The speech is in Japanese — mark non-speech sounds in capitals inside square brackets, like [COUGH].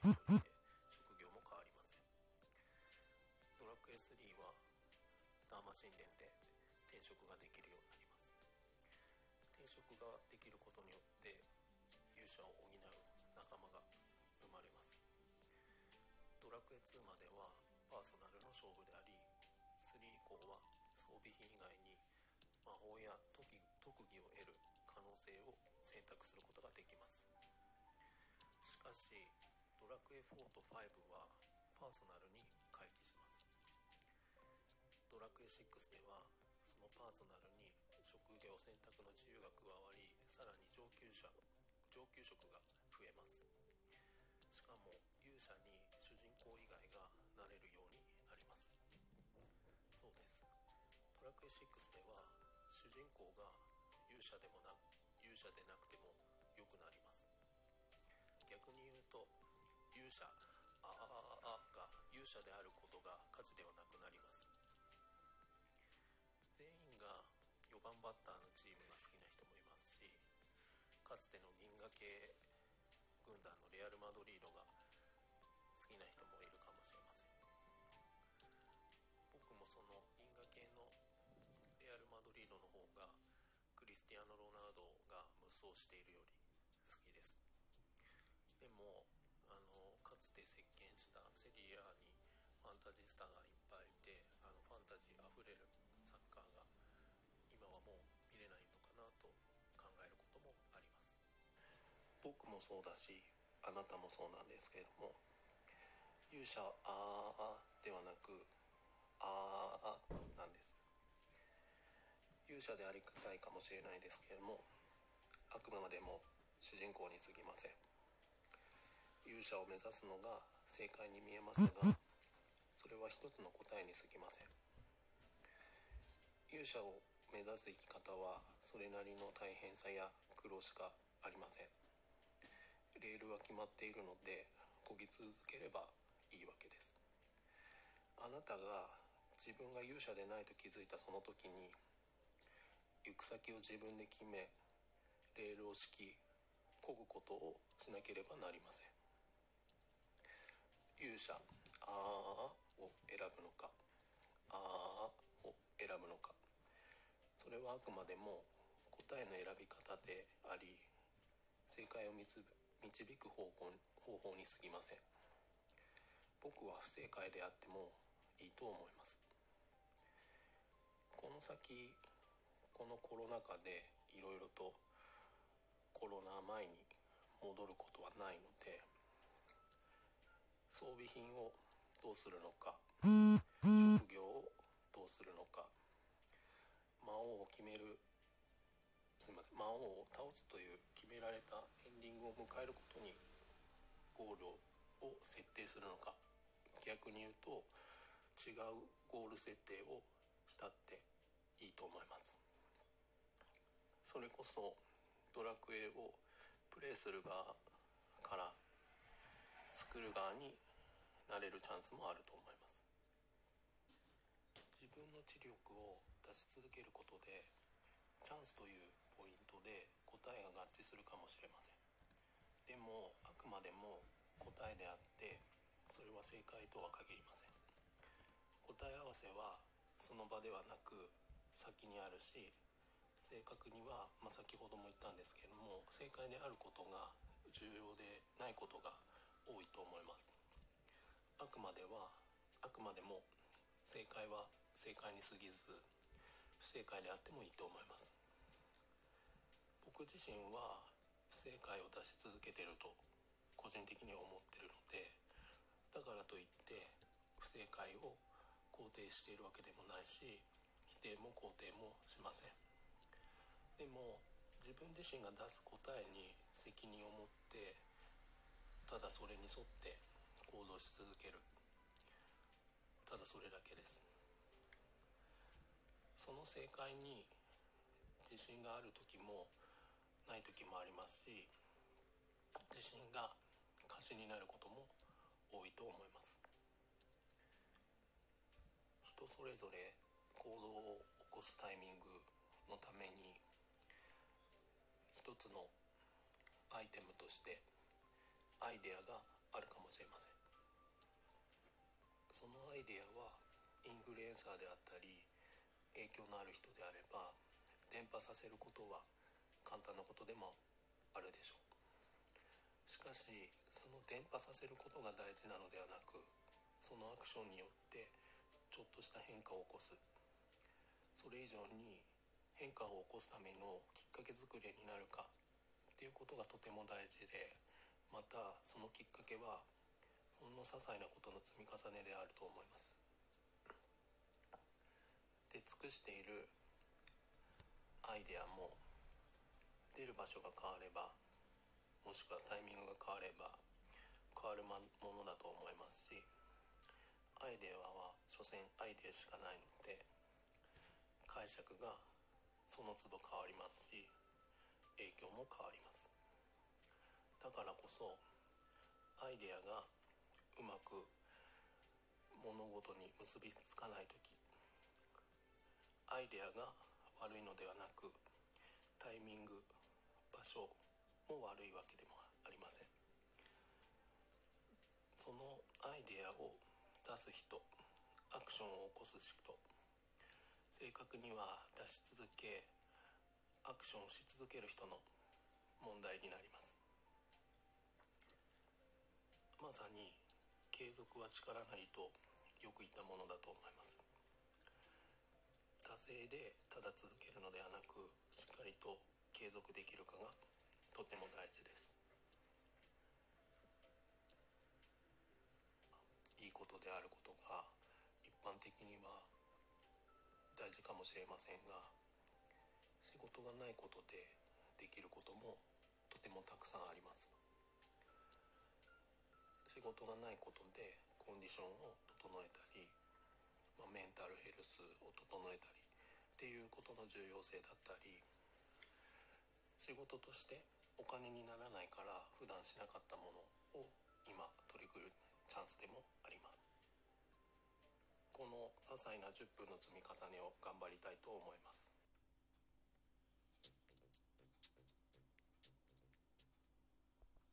は一人で職業も変わりませんドラクエ3はダーマ神殿で転職ができるようになります転職ができることによって勇者を補う仲間が生まれます。ドラクエ2まではパーソナルの勝負であり3以降は装備品以外に魔法や特技を得る可能性を選択することができます。しかしラクエ4と5はパーソナルに回帰します。ドラクエ6ではそのパーソナルに職業選択の自由が加わりさらに上級者上級職が増えます。しかも勇者に主人公以外がなれるようになります。そうです。ドラクエ6では主人公が勇者でもな勇者でなくても良くなります。逆に言うと勇者あああが勇者であることが価値ではなくなります。全員が4番バッターのチームが好きな人もいますしかつての銀河系もそうだしあなたもそうなんですけれども勇者あーあではなくあーあなんです。勇者でありたいかもしれないですけれどもあくまでも主人公に過ぎません。勇者を目指すのが正解に見えますが [LAUGHS] それは一つの答えに過ぎません。勇者を目指す生き方はそれなりの大変さや苦労しかありませんレールは決まっているので漕ぎ続ければいいわけです。あなたが自分が勇者でないと気づいたその時に行く先を自分で決めレールを敷き漕ぐことをしなければなりません。勇者「あー」を選ぶのか「あー」を選ぶのか。それはあくまでも答えの選び方であり正解を見つ導く方法方法に過ぎません。僕は不正解であってもいいと思います。この先このコロナ禍でいろいろとコロナ前に戻ることはないので装備品をどうするのか職業をどうするのか魔王を決めるすみません。魔王を倒すという決められたエンディングを迎えることにゴールを設定するのか。逆に言うと違うゴール設定をしたっていいと思います。それこそドラクエをプレイする側から作る側になれるチャンスもあると思います。自分の知力を出し続けることでチャンスというポイントで答えが合致するかもしれません。でもあくまでも答えであってそれは正解とは限りません。答え合わせはその場ではなく先にあるし正確には、まあ、先ほども言ったんですけれども正解であることが重要でないことが多いと思います。あくまではあくまでも正解は正解に過ぎず不正解であってもいいと思います。僕自身は正解を出し続けてると個人的には思ってるのでだからといって不正解を肯定しているわけでもないし否定も肯定もしません。でも自分自身が出す答えに責任を持ってただそれに沿って行動し続ける。ただそれだけです。その正解に自信がある時もない時もありますし自信が過信になることも多いと思います。人それぞれ行動を起こすタイミングのために一つのアイテムとしてアイデアがあるかもしれません。そのアイデアはインフルエンサーであったり影響のある人であれば伝播させることは簡単なことでもあるでしょう。しかしその伝播させることが大事なのではなくそのアクションによってちょっとした変化を起こす。それ以上に変化を起こすためのきっかけ作りになるかっていうことがとても大事でまたそのきっかけはほんの些細なことの積み重ねであると思います。出尽くしているアイデアも出る場所が変わればもしくはタイミングが変われば変わるものだと思いますしアイデアは所詮アイデアしかないので解釈がその都度変わりますし影響も変わります。だからこそアイデアがうまく物事に結びつかない時アイデアが悪いのではなくタイミング場所も悪いわけでもありません。そのアイデアを出す人アクションを起こす人正確には出し続けアクションし続ける人の問題になります。まさに継続は力なりとよく言ったものだと思います。惰性でただ続けるのではなくしっかりと継続できるかがとても大事です。いいことであることが一般的には大事かもしれませんが仕事がないことでできることもとてもたくさんあります。仕事がないことでコンディションを整えたりまあ、メンタルヘルスを整えたりっていうことの重要性だったり仕事としてお金にならないから普段しなかったものを今取り組むチャンスでもあります。この些細な10分の積み重ねを頑張りたいと思います。